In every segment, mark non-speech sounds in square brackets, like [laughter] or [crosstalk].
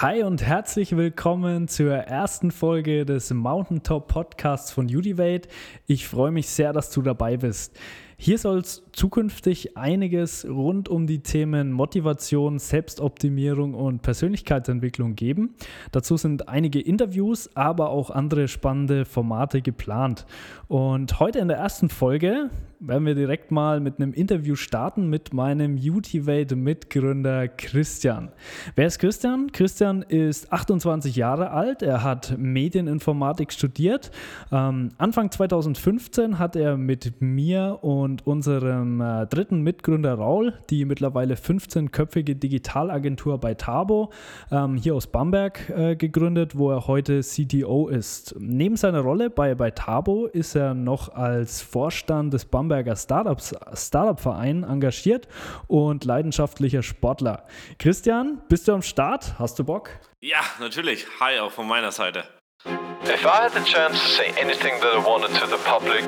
Hi und herzlich willkommen zur ersten Folge des Mountaintop Podcasts von Udivate. Ich freue mich sehr, dass du dabei bist. Hier soll es zukünftig einiges rund um die Themen Motivation, Selbstoptimierung und Persönlichkeitsentwicklung geben. Dazu sind einige Interviews, aber auch andere spannende Formate geplant. Und heute in der ersten Folge werden wir direkt mal mit einem Interview starten mit meinem Utivate-Mitgründer Christian. Wer ist Christian? Christian ist 28 Jahre alt. Er hat Medieninformatik studiert. Ähm, Anfang 2015 hat er mit mir und unserem äh, dritten Mitgründer Raul die mittlerweile 15-köpfige Digitalagentur bei Tabo ähm, hier aus Bamberg äh, gegründet, wo er heute CTO ist. Neben seiner Rolle bei, bei Tabo ist er noch als Vorstand des Bamberg Nürnberger Startups, Startup-Verein engagiert und leidenschaftlicher Sportler. Christian, bist du am Start? Hast du Bock? Ja, natürlich. Hi, auch von meiner Seite. If I had the chance to say anything that I wanted to the public,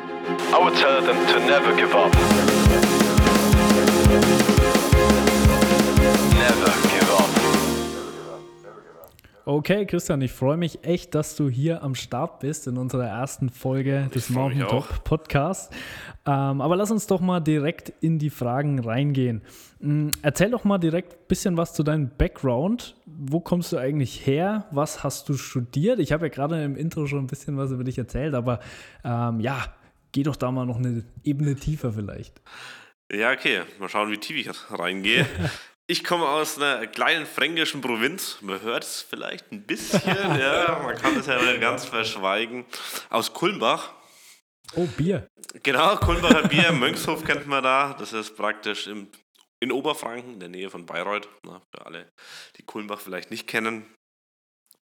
I would tell them to never give up. Okay, Christian, ich freue mich echt, dass du hier am Start bist in unserer ersten Folge des Mountain Top Podcasts. Ähm, aber lass uns doch mal direkt in die Fragen reingehen. Ähm, erzähl doch mal direkt ein bisschen was zu deinem Background. Wo kommst du eigentlich her? Was hast du studiert? Ich habe ja gerade im Intro schon ein bisschen was über dich erzählt, aber ähm, ja, geh doch da mal noch eine Ebene tiefer vielleicht. Ja, okay. Mal schauen, wie tief ich reingehe. [laughs] Ich komme aus einer kleinen fränkischen Provinz. Man hört es vielleicht ein bisschen, [laughs] ja, man kann es ja nicht ganz verschweigen. Aus Kulmbach. Oh, Bier. Genau, Kulmbacher Bier. Mönchshof kennt man da. Das ist praktisch im, in Oberfranken, in der Nähe von Bayreuth. Na, für alle, die Kulmbach vielleicht nicht kennen.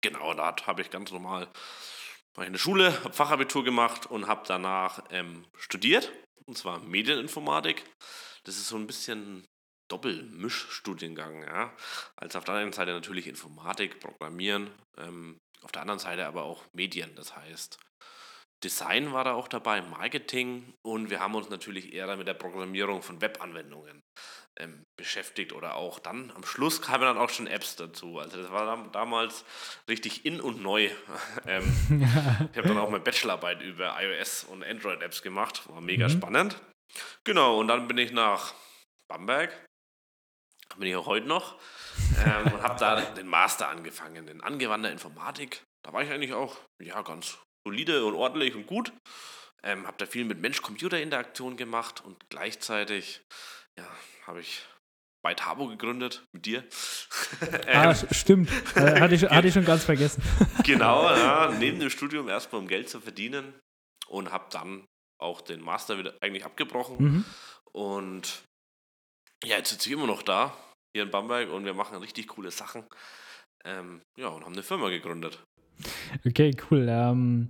Genau, da habe ich ganz normal der Schule, habe Fachabitur gemacht und habe danach ähm, studiert. Und zwar Medieninformatik. Das ist so ein bisschen Doppelmischstudiengang. Ja? Also auf der einen Seite natürlich Informatik, Programmieren, ähm, auf der anderen Seite aber auch Medien. Das heißt, Design war da auch dabei, Marketing und wir haben uns natürlich eher mit der Programmierung von Webanwendungen ähm, beschäftigt oder auch dann am Schluss kamen dann auch schon Apps dazu. Also das war dann, damals richtig in und neu. [laughs] ähm, ich habe dann auch meine Bachelorarbeit über iOS und Android-Apps gemacht, war mega mhm. spannend. Genau, und dann bin ich nach Bamberg bin ich auch heute noch. Ähm, und habe da den Master angefangen in angewandter Informatik. Da war ich eigentlich auch ja, ganz solide und ordentlich und gut. Ähm, habe da viel mit Mensch-Computer-Interaktion gemacht und gleichzeitig ja, habe ich bei Tabo gegründet, mit dir. [laughs] ah, ähm, stimmt. Äh, hatte, ich, hatte ich schon ganz vergessen. [laughs] genau, [laughs] ja, neben dem Studium erstmal um Geld zu verdienen und habe dann auch den Master wieder eigentlich abgebrochen. Mhm. Und ja, jetzt sind wir immer noch da, hier in Bamberg, und wir machen richtig coole Sachen. Ähm, ja, und haben eine Firma gegründet. Okay, cool. Ähm,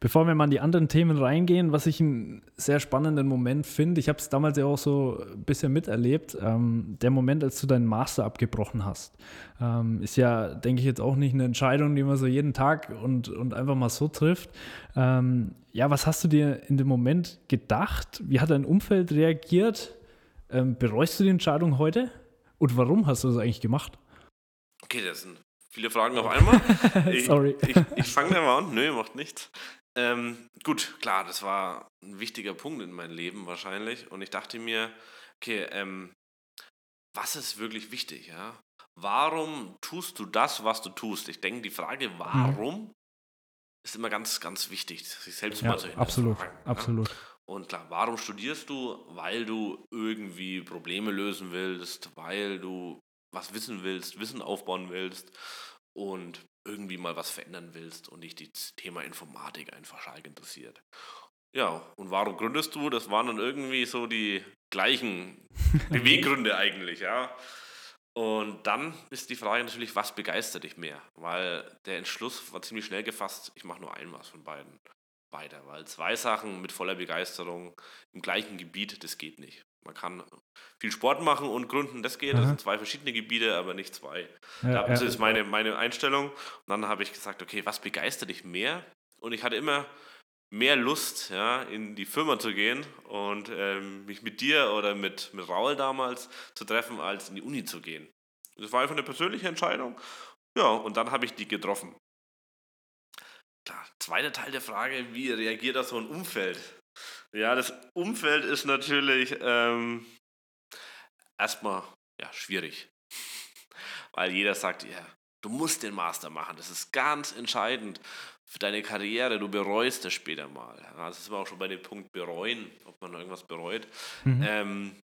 bevor wir mal in die anderen Themen reingehen, was ich einen sehr spannenden Moment finde, ich habe es damals ja auch so ein bisschen miterlebt, ähm, der Moment, als du deinen Master abgebrochen hast, ähm, ist ja, denke ich, jetzt auch nicht eine Entscheidung, die man so jeden Tag und, und einfach mal so trifft. Ähm, ja, was hast du dir in dem Moment gedacht? Wie hat dein Umfeld reagiert? Ähm, bereust du die Entscheidung heute? Und warum hast du das eigentlich gemacht? Okay, das sind viele Fragen auf einmal. [laughs] Sorry. Ich, ich, ich fange mal an. Nö, macht nichts. Ähm, gut, klar, das war ein wichtiger Punkt in meinem Leben wahrscheinlich. Und ich dachte mir, okay, ähm, was ist wirklich wichtig, ja? Warum tust du das, was du tust? Ich denke, die Frage, warum, mhm. ist immer ganz, ganz wichtig, sich selbst ja, mal zu hinterfragen. Absolut, ja? absolut. Und klar, warum studierst du? Weil du irgendwie Probleme lösen willst, weil du was wissen willst, Wissen aufbauen willst und irgendwie mal was verändern willst und dich das Thema Informatik einfach stark interessiert. Ja, und warum gründest du? Das waren dann irgendwie so die gleichen [laughs] Beweggründe eigentlich, ja. Und dann ist die Frage natürlich, was begeistert dich mehr? Weil der Entschluss war ziemlich schnell gefasst, ich mache nur ein was von beiden weiter, weil zwei Sachen mit voller Begeisterung im gleichen Gebiet, das geht nicht. Man kann viel Sport machen und gründen, das geht. Das sind zwei verschiedene Gebiete, aber nicht zwei. Ja, das ja. ist meine, meine Einstellung. Und dann habe ich gesagt, okay, was begeistert dich mehr? Und ich hatte immer mehr Lust, ja, in die Firma zu gehen und ähm, mich mit dir oder mit, mit Raul damals zu treffen, als in die Uni zu gehen. Das war einfach eine persönliche Entscheidung. Ja, und dann habe ich die getroffen. Klar, zweiter Teil der Frage, wie reagiert das so ein Umfeld? Ja, das Umfeld ist natürlich ähm, erstmal ja, schwierig. Weil jeder sagt, ja, du musst den Master machen. Das ist ganz entscheidend für deine Karriere. Du bereust das später mal. Ja, das ist aber auch schon bei dem Punkt bereuen, ob man irgendwas bereut. Mhm. Ähm,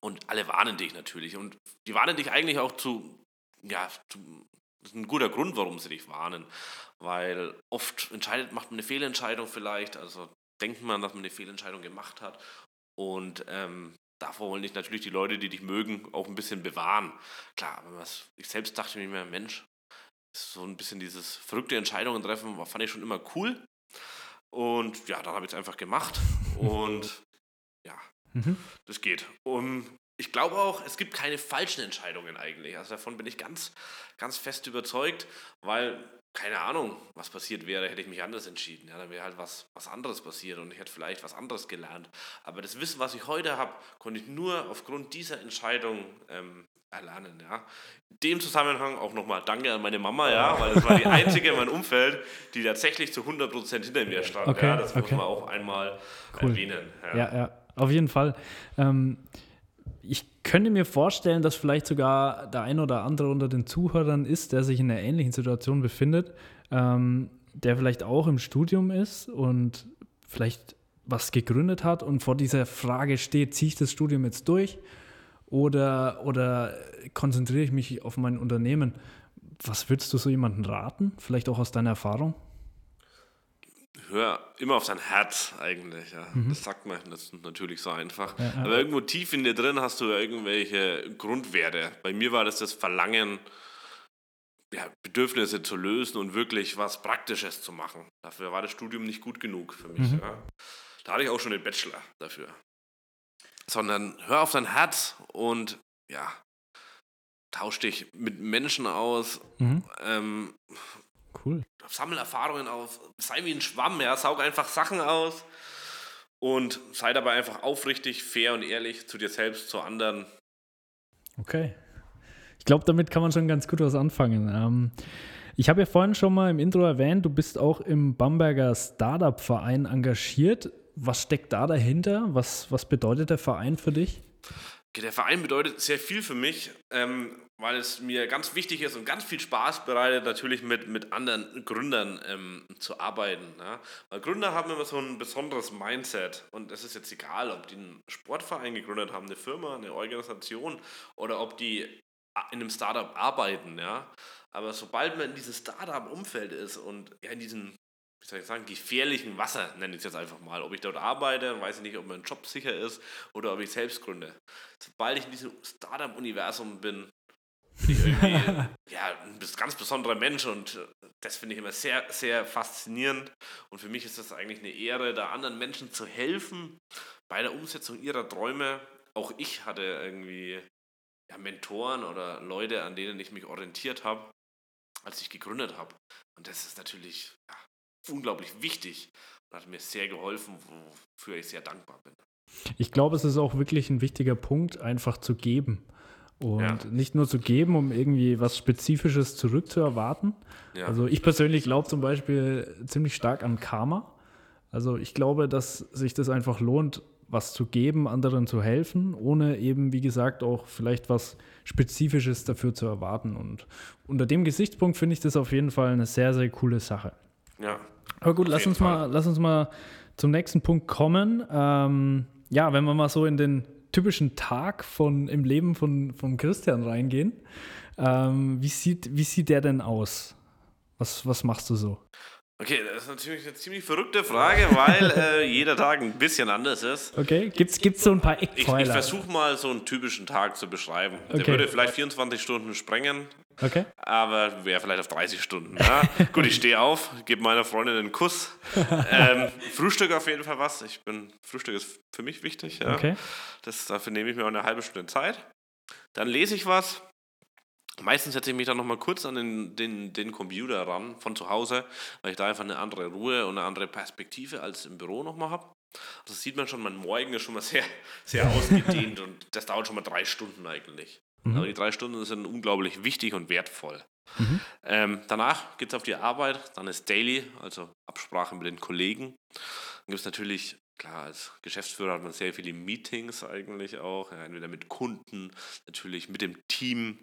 und alle warnen dich natürlich. Und die warnen dich eigentlich auch zu, ja, zu, das ist ein guter Grund, warum sie dich warnen. Weil oft entscheidet, macht man eine Fehlentscheidung vielleicht. Also denkt man, dass man eine Fehlentscheidung gemacht hat. Und ähm, davor wollen dich natürlich die Leute, die dich mögen, auch ein bisschen bewahren. Klar, ich selbst dachte mir immer, Mensch, so ein bisschen dieses verrückte Entscheidungen treffen, fand ich schon immer cool. Und ja, dann habe ich es einfach gemacht. Und [laughs] ja, mhm. das geht. Und ich glaube auch, es gibt keine falschen Entscheidungen eigentlich. Also davon bin ich ganz, ganz fest überzeugt, weil keine Ahnung, was passiert wäre, hätte ich mich anders entschieden. Ja, dann wäre halt was, was anderes passiert und ich hätte vielleicht was anderes gelernt. Aber das Wissen, was ich heute habe, konnte ich nur aufgrund dieser Entscheidung ähm, erlernen. Ja. In dem Zusammenhang auch nochmal Danke an meine Mama, ja, weil das war die einzige in meinem Umfeld, die tatsächlich zu 100% hinter mir stand. Okay, ja, das okay. muss man auch einmal cool. erwähnen. Ja. ja, ja, auf jeden Fall. Ähm, ich könnte mir vorstellen, dass vielleicht sogar der ein oder andere unter den Zuhörern ist, der sich in einer ähnlichen Situation befindet, ähm, der vielleicht auch im Studium ist und vielleicht was gegründet hat und vor dieser Frage steht, ziehe ich das Studium jetzt durch oder, oder konzentriere ich mich auf mein Unternehmen? Was würdest du so jemandem raten? Vielleicht auch aus deiner Erfahrung? Hör immer auf dein Herz eigentlich. Ja. Mhm. Das sagt man das ist natürlich so einfach. Ja, ja. Aber irgendwo tief in dir drin hast du irgendwelche Grundwerte. Bei mir war das das Verlangen, ja, Bedürfnisse zu lösen und wirklich was Praktisches zu machen. Dafür war das Studium nicht gut genug für mich. Mhm. Ja. Da hatte ich auch schon den Bachelor dafür. Sondern hör auf dein Herz und ja, tausch dich mit Menschen aus. Mhm. Ähm, Cool. Sammel Erfahrungen auf, sei wie ein Schwamm, ja, saug einfach Sachen aus und sei dabei einfach aufrichtig, fair und ehrlich zu dir selbst, zu anderen. Okay. Ich glaube, damit kann man schon ganz gut was anfangen. Ähm, ich habe ja vorhin schon mal im Intro erwähnt, du bist auch im Bamberger Startup-Verein engagiert. Was steckt da dahinter? Was, was bedeutet der Verein für dich? Der Verein bedeutet sehr viel für mich. Ähm, weil es mir ganz wichtig ist und ganz viel Spaß bereitet, natürlich mit, mit anderen Gründern ähm, zu arbeiten. Ja? Weil Gründer haben immer so ein besonderes Mindset und es ist jetzt egal, ob die einen Sportverein gegründet haben, eine Firma, eine Organisation oder ob die in einem Startup arbeiten. Ja? Aber sobald man in diesem Startup-Umfeld ist und ja, in diesem wie soll ich sagen, gefährlichen Wasser, nenne ich es jetzt einfach mal. Ob ich dort arbeite, weiß ich nicht, ob mein Job sicher ist oder ob ich selbst gründe. Sobald ich in diesem Startup-Universum bin, [laughs] bin ich irgendwie ja, ein ganz besonderer Mensch und äh, das finde ich immer sehr, sehr faszinierend. Und für mich ist das eigentlich eine Ehre, da anderen Menschen zu helfen bei der Umsetzung ihrer Träume. Auch ich hatte irgendwie ja, Mentoren oder Leute, an denen ich mich orientiert habe, als ich gegründet habe. Und das ist natürlich ja, unglaublich wichtig und hat mir sehr geholfen, wofür ich sehr dankbar bin. Ich glaube, es ist auch wirklich ein wichtiger Punkt, einfach zu geben. Und ja. nicht nur zu geben, um irgendwie was Spezifisches zurückzuerwarten. Ja. Also ich persönlich glaube zum Beispiel ziemlich stark an Karma. Also ich glaube, dass sich das einfach lohnt, was zu geben, anderen zu helfen, ohne eben, wie gesagt, auch vielleicht was Spezifisches dafür zu erwarten. Und unter dem Gesichtspunkt finde ich das auf jeden Fall eine sehr, sehr coole Sache. Ja. Aber gut, lass uns, mal, lass uns mal zum nächsten Punkt kommen. Ähm, ja, wenn wir mal so in den typischen Tag von, im Leben von, von Christian reingehen. Ähm, wie, sieht, wie sieht der denn aus? Was, was machst du so? Okay, das ist natürlich eine ziemlich verrückte Frage, weil äh, [laughs] jeder Tag ein bisschen anders ist. Okay, gibt es so ein paar Eckpfeiler? Ich, ich versuche mal so einen typischen Tag zu beschreiben. Okay. Der würde vielleicht 24 Stunden sprengen, okay. aber wäre vielleicht auf 30 Stunden. Ja? [laughs] Gut, ich stehe auf, gebe meiner Freundin einen Kuss. Ähm, Frühstück auf jeden Fall was. Ich bin, Frühstück ist für mich wichtig. Ja? Okay. Das, dafür nehme ich mir auch eine halbe Stunde Zeit. Dann lese ich was, Meistens setze ich mich dann nochmal kurz an den, den, den Computer ran von zu Hause, weil ich da einfach eine andere Ruhe und eine andere Perspektive als im Büro nochmal habe. Das sieht man schon, mein Morgen ist schon mal sehr, sehr ausgedehnt [laughs] und das dauert schon mal drei Stunden eigentlich. Mhm. Also die drei Stunden sind unglaublich wichtig und wertvoll. Mhm. Ähm, danach geht es auf die Arbeit, dann ist Daily, also Absprache mit den Kollegen. Dann gibt es natürlich, klar, als Geschäftsführer hat man sehr viele Meetings eigentlich auch, ja, entweder mit Kunden, natürlich mit dem Team.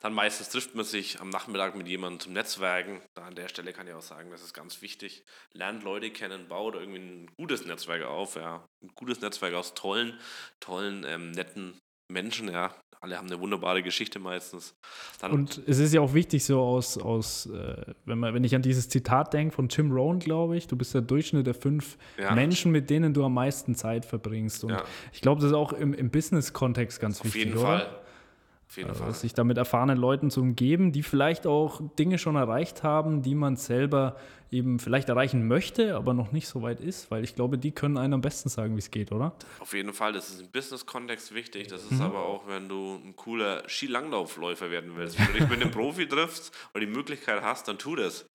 Dann meistens trifft man sich am Nachmittag mit jemandem zum Netzwerken. Da an der Stelle kann ich auch sagen, das ist ganz wichtig. Lernt Leute kennen, baut irgendwie ein gutes Netzwerk auf. Ja. Ein gutes Netzwerk aus tollen, tollen, ähm, netten Menschen, ja. Alle haben eine wunderbare Geschichte meistens. Dann und es ist ja auch wichtig, so aus, aus äh, wenn, man, wenn ich an dieses Zitat denke von Jim Rohn, glaube ich, du bist der Durchschnitt der fünf ja. Menschen, mit denen du am meisten Zeit verbringst. Und ja. ich glaube, das ist auch im, im Business-Kontext ganz Auf wichtig. Auf jeden oder? Fall. Auf jeden Fall. Sich damit erfahrenen Leuten zu umgeben, die vielleicht auch Dinge schon erreicht haben, die man selber eben vielleicht erreichen möchte, aber noch nicht so weit ist, weil ich glaube, die können einem am besten sagen, wie es geht, oder? Auf jeden Fall, das ist im Business-Kontext wichtig. Das ist mhm. aber auch, wenn du ein cooler Skilanglaufläufer werden willst. Wenn du dich mit einem Profi triffst oder die Möglichkeit hast, dann tu das.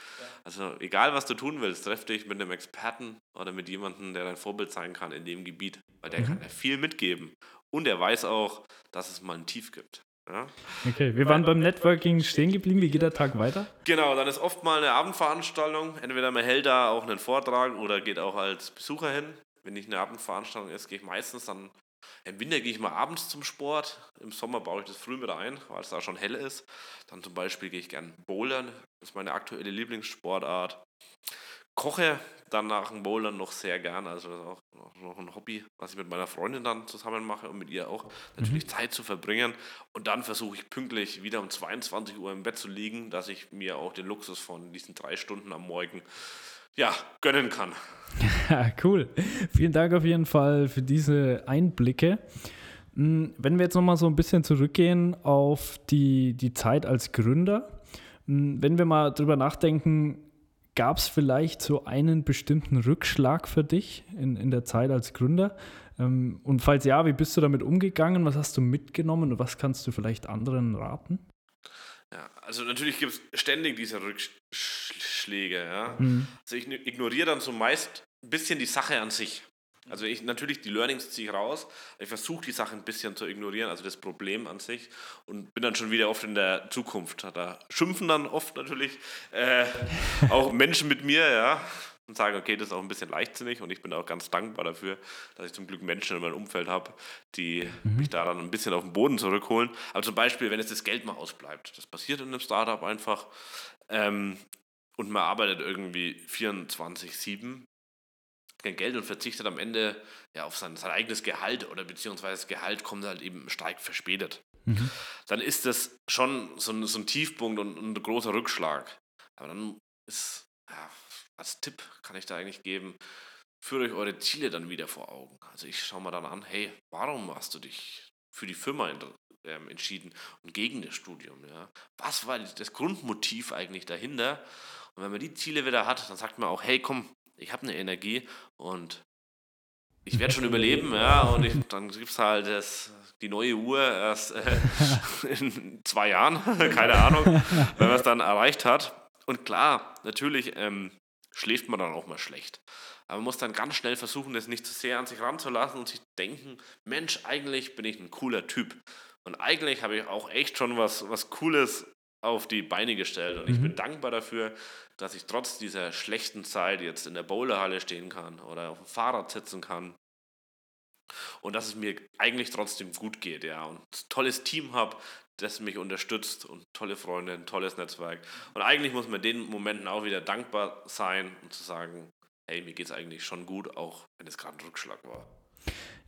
Also egal, was du tun willst, treff dich mit einem Experten oder mit jemandem, der dein Vorbild sein kann in dem Gebiet, weil der mhm. kann dir viel mitgeben. Und er weiß auch, dass es mal ein Tief gibt. Ja. Okay, wir waren beim Networking stehen geblieben. Wie geht der Tag weiter? Genau, dann ist oft mal eine Abendveranstaltung. Entweder man hält da auch einen Vortrag oder geht auch als Besucher hin. Wenn nicht eine Abendveranstaltung ist, gehe ich meistens dann. Im Winter gehe ich mal abends zum Sport. Im Sommer baue ich das früh mit ein, weil es da schon hell ist. Dann zum Beispiel gehe ich gern bouldern. Das ist meine aktuelle Lieblingssportart koche dann nach dem Bouldern noch sehr gern. Also das ist auch noch ein Hobby, was ich mit meiner Freundin dann zusammen mache und mit ihr auch natürlich mhm. Zeit zu verbringen. Und dann versuche ich pünktlich wieder um 22 Uhr im Bett zu liegen, dass ich mir auch den Luxus von diesen drei Stunden am Morgen ja, gönnen kann. [laughs] Ja, cool. Vielen Dank auf jeden Fall für diese Einblicke. Hm, wenn wir jetzt nochmal so ein bisschen zurückgehen auf die, die Zeit als Gründer, hm, wenn wir mal drüber nachdenken, Gab es vielleicht so einen bestimmten Rückschlag für dich in, in der Zeit als Gründer? Ähm, und falls ja, wie bist du damit umgegangen? Was hast du mitgenommen und was kannst du vielleicht anderen raten? Ja, also natürlich gibt es ständig diese Rückschläge. Ja? Mhm. Also ich ignoriere dann zumeist ein bisschen die Sache an sich. Also ich natürlich die Learnings ziehe ich raus. Ich versuche die Sache ein bisschen zu ignorieren, also das Problem an sich und bin dann schon wieder oft in der Zukunft. Da schimpfen dann oft natürlich äh, auch Menschen mit mir, ja, und sagen, okay, das ist auch ein bisschen leichtsinnig und ich bin auch ganz dankbar dafür, dass ich zum Glück Menschen in meinem Umfeld habe, die mhm. mich da dann ein bisschen auf den Boden zurückholen. Aber zum Beispiel, wenn jetzt das Geld mal ausbleibt, das passiert in einem Startup einfach ähm, und man arbeitet irgendwie 24-7 kein Geld und verzichtet am Ende ja, auf sein, sein eigenes Gehalt oder beziehungsweise das Gehalt kommt halt eben stark verspätet. Mhm. Dann ist das schon so ein, so ein Tiefpunkt und, und, ein großer Rückschlag. Aber dann ist, ja, als Tipp kann ich da eigentlich geben, führt euch eure Ziele dann wieder vor Augen. Also ich schaue mal dann an, hey, warum hast du dich für die Firma ähm, entschieden und gegen das Studium? Ja? Was war das Grundmotiv eigentlich dahinter? Und wenn man die Ziele wieder hat, dann sagt man auch, hey, komm, ich habe eine Energie und ich werde schon [laughs] überleben, ja, und ich, dann gibt es halt das, die neue Uhr erst äh, [laughs] in zwei Jahren, [laughs] keine Ahnung, wenn man es dann erreicht hat. Und klar, natürlich ähm, schläft man dann auch mal schlecht. Aber man muss dann ganz schnell versuchen, das nicht zu sehr an sich ranzulassen und sich denken, Mensch, eigentlich bin ich ein cooler Typ. Und eigentlich habe ich auch echt schon was, was Cooles auf die Beine gestellt. Und ich bin mhm. dankbar dafür, dass ich trotz dieser schlechten Zeit jetzt in der Bowlerhalle stehen kann oder auf dem Fahrrad sitzen kann. Und dass es mir eigentlich trotzdem gut geht, ja. Und ein tolles Team habe, das mich unterstützt und tolle Freunde, ein tolles Netzwerk. Und eigentlich muss man den Momenten auch wieder dankbar sein und zu sagen, hey, mir geht es eigentlich schon gut, auch wenn es gerade ein Rückschlag war.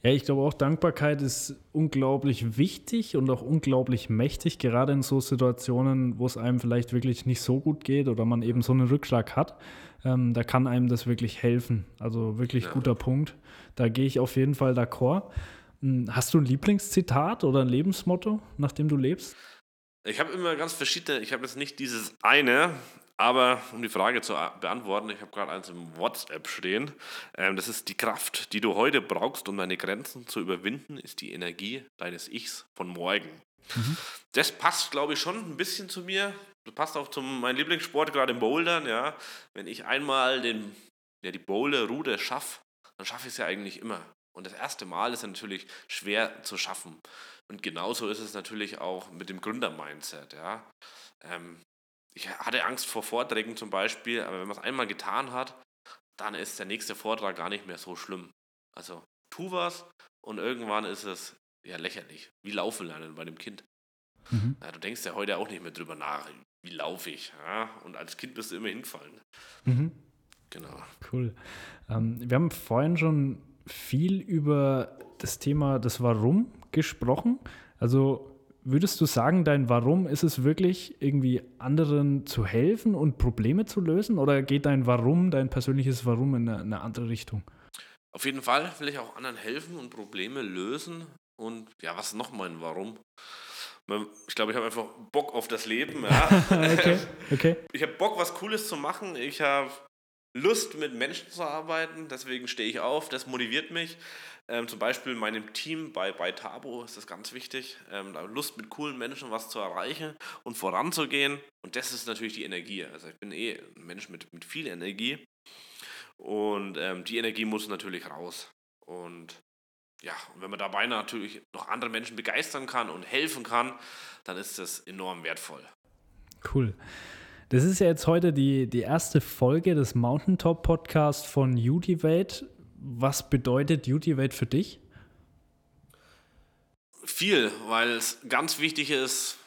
Ja, ich glaube auch, Dankbarkeit ist unglaublich wichtig und auch unglaublich mächtig, gerade in so Situationen, wo es einem vielleicht wirklich nicht so gut geht oder man eben so einen Rückschlag hat. Ähm, da kann einem das wirklich helfen. Also wirklich ja. guter Punkt. Da gehe ich auf jeden Fall d'accord. Hm, hast du ein Lieblingszitat oder ein Lebensmotto, nach dem du lebst? Ich habe immer ganz verschiedene, ich habe jetzt nicht dieses eine, aber um die Frage zu beantworten, ich habe gerade eins im WhatsApp stehen. Ähm, das ist die Kraft, die du heute brauchst, um deine Grenzen zu überwinden, ist die Energie deines Ichs von morgen. Mhm. Das passt, glaube ich, schon ein bisschen zu mir. Das passt auch zu meinem Lieblingssport, gerade im Bouldern. Ja. Wenn ich einmal den, ja, die Boulder-Ruder schaffe, dann schaffe ich es ja eigentlich immer. Und das erste Mal ist natürlich schwer zu schaffen. Und genauso ist es natürlich auch mit dem Gründer-Mindset. Ja. Ähm, ich hatte Angst vor Vorträgen zum Beispiel, aber wenn man es einmal getan hat, dann ist der nächste Vortrag gar nicht mehr so schlimm. Also tu was und irgendwann ist es ja lächerlich. Wie laufen lernen bei dem Kind. Mhm. Ja, du denkst ja heute auch nicht mehr drüber nach, wie laufe ich. Ja? Und als Kind bist du immer hingefallen. Mhm. Genau. Cool. Ähm, wir haben vorhin schon viel über das Thema das Warum gesprochen. Also würdest du sagen, dein Warum ist es wirklich, irgendwie anderen zu helfen und Probleme zu lösen? Oder geht dein Warum, dein persönliches Warum in eine, eine andere Richtung? Auf jeden Fall will ich auch anderen helfen und Probleme lösen. Und ja, was ist noch mein Warum? Ich glaube, ich habe einfach Bock auf das Leben. Ja. [laughs] okay, okay. Ich habe Bock, was Cooles zu machen. Ich habe Lust, mit Menschen zu arbeiten. Deswegen stehe ich auf. Das motiviert mich. Ähm, zum Beispiel meinem Team bei, bei Tabo ist das ganz wichtig. Ähm, Lust mit coolen Menschen was zu erreichen und voranzugehen. Und das ist natürlich die Energie. Also ich bin eh ein Mensch mit, mit viel Energie. Und ähm, die Energie muss natürlich raus. Und ja, und wenn man dabei natürlich noch andere Menschen begeistern kann und helfen kann, dann ist das enorm wertvoll. Cool. Das ist ja jetzt heute die, die erste Folge des Mountaintop Podcasts von Utivate. Was bedeutet Utivate für dich? Viel, weil es ganz wichtig ist,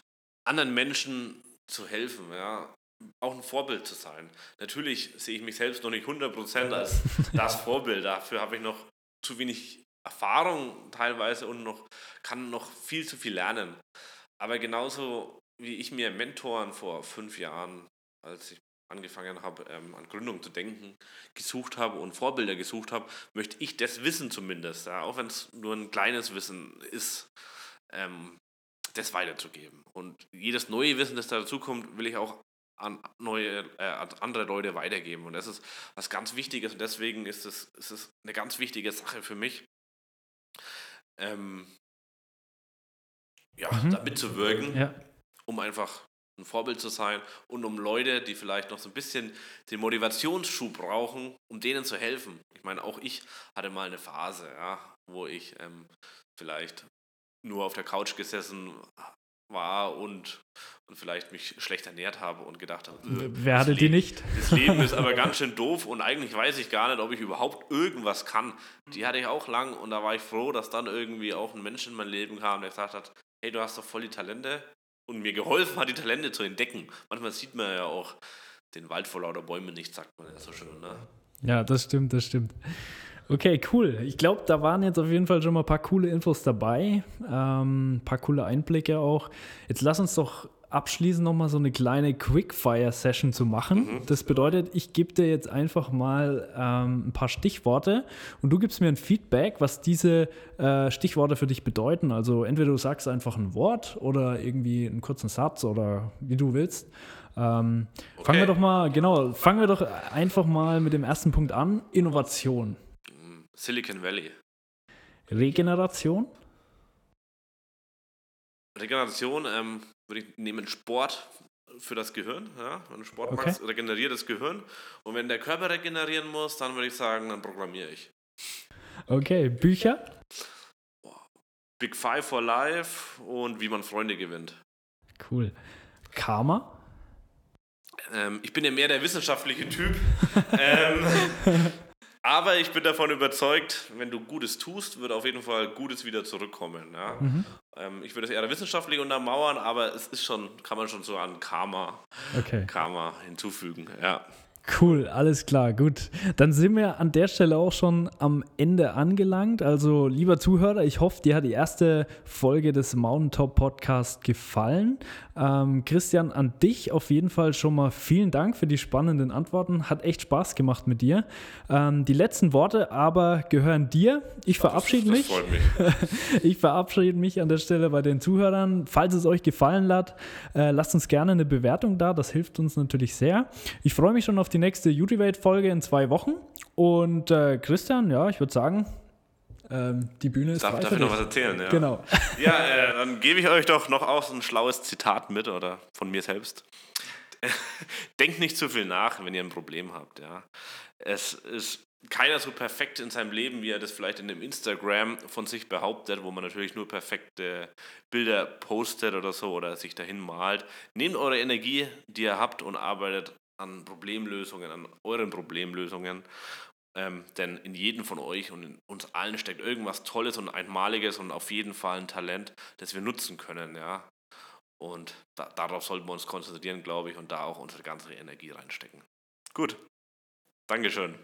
anderen Menschen zu helfen, ja. Auch ein Vorbild zu sein. Natürlich sehe ich mich selbst noch nicht 100% als das [laughs] Vorbild. Dafür habe ich noch zu wenig Erfahrung teilweise und noch, kann noch viel zu viel lernen. Aber genauso wie ich mir Mentoren vor fünf Jahren, als ich angefangen habe, ähm, an Gründung zu denken, gesucht habe und Vorbilder gesucht habe, möchte ich das Wissen zumindest, ja, auch wenn es nur ein kleines Wissen ist, ähm, das weiterzugeben. Und jedes neue Wissen, das dazukommt, will ich auch an neue, äh, an andere Leute weitergeben. Und das ist was ganz Wichtiges und deswegen ist es, ist es eine ganz wichtige Sache für mich, ähm, ja, mhm. da mitzuwirken, ja. Um einfach ein Vorbild zu sein und um Leute, die vielleicht noch so ein bisschen den Motivationsschub brauchen, um denen zu helfen. Ich meine, auch ich hatte mal eine Phase, ja, wo ich ähm, vielleicht nur auf der Couch gesessen war und, und vielleicht mich schlecht ernährt habe und gedacht habe, äh, wer hatte die nicht? Das Leben ist aber ganz [laughs] schön doof und eigentlich weiß ich gar nicht, ob ich überhaupt irgendwas kann. Die hatte ich auch lang und da war ich froh, dass dann irgendwie auch ein Mensch in mein Leben kam, der gesagt hat, hey, du hast doch voll die Talente und mir geholfen hat, die Talente zu entdecken. Manchmal sieht man ja auch den Wald vor lauter Bäumen nicht, sagt man ja so schön. Ne? Ja, das stimmt, das stimmt. Okay, cool. Ich glaube, da waren jetzt auf jeden Fall schon mal ein paar coole Infos dabei, ähm, ein paar coole Einblicke auch. Jetzt lass uns doch abschließend nochmal so eine kleine Quickfire-Session zu machen. Mhm. Das bedeutet, ich gebe dir jetzt einfach mal ähm, ein paar Stichworte und du gibst mir ein Feedback, was diese äh, Stichworte für dich bedeuten. Also entweder du sagst einfach ein Wort oder irgendwie einen kurzen Satz oder wie du willst. Ähm, okay. Fangen wir doch mal, genau, fangen wir doch einfach mal mit dem ersten Punkt an. Innovation. Silicon Valley. Regeneration? Regeneration ähm, würde ich nehmen Sport für das Gehirn. Ja? Wenn du Sport okay. machst, regeneriert das Gehirn. Und wenn der Körper regenerieren muss, dann würde ich sagen, dann programmiere ich. Okay, Bücher? Big Five for Life und wie man Freunde gewinnt. Cool. Karma? Ähm, ich bin ja mehr der wissenschaftliche Typ. [laughs] ähm, aber ich bin davon überzeugt, wenn du Gutes tust, wird auf jeden Fall Gutes wieder zurückkommen. Ja? Mhm. Ähm, ich würde es eher wissenschaftlich untermauern, aber es ist schon, kann man schon so an Karma, okay. Karma hinzufügen. Ja. Cool, alles klar, gut. Dann sind wir an der Stelle auch schon am Ende angelangt. Also, lieber Zuhörer, ich hoffe, dir hat die erste Folge des Mountaintop Podcast gefallen. Ähm, Christian, an dich auf jeden Fall schon mal vielen Dank für die spannenden Antworten. Hat echt Spaß gemacht mit dir. Ähm, die letzten Worte aber gehören dir. Ich verabschiede mich. mich. [laughs] ich verabschiede mich an der Stelle bei den Zuhörern. Falls es euch gefallen hat, äh, lasst uns gerne eine Bewertung da. Das hilft uns natürlich sehr. Ich freue mich schon auf die die nächste Utivate-Folge in zwei Wochen. Und äh, Christian, ja, ich würde sagen, ähm, die Bühne ist Darf, darf ich noch was erzählen? Ja, genau. [laughs] ja äh, dann gebe ich euch doch noch auch ein schlaues Zitat mit oder von mir selbst. [laughs] Denkt nicht zu viel nach, wenn ihr ein Problem habt. Ja. Es ist keiner so perfekt in seinem Leben, wie er das vielleicht in dem Instagram von sich behauptet, wo man natürlich nur perfekte Bilder postet oder so oder sich dahin malt. Nehmt eure Energie, die ihr habt und arbeitet an Problemlösungen, an euren Problemlösungen. Ähm, denn in jedem von euch und in uns allen steckt irgendwas Tolles und Einmaliges und auf jeden Fall ein Talent, das wir nutzen können, ja. Und da, darauf sollten wir uns konzentrieren, glaube ich, und da auch unsere ganze Energie reinstecken. Gut. Dankeschön.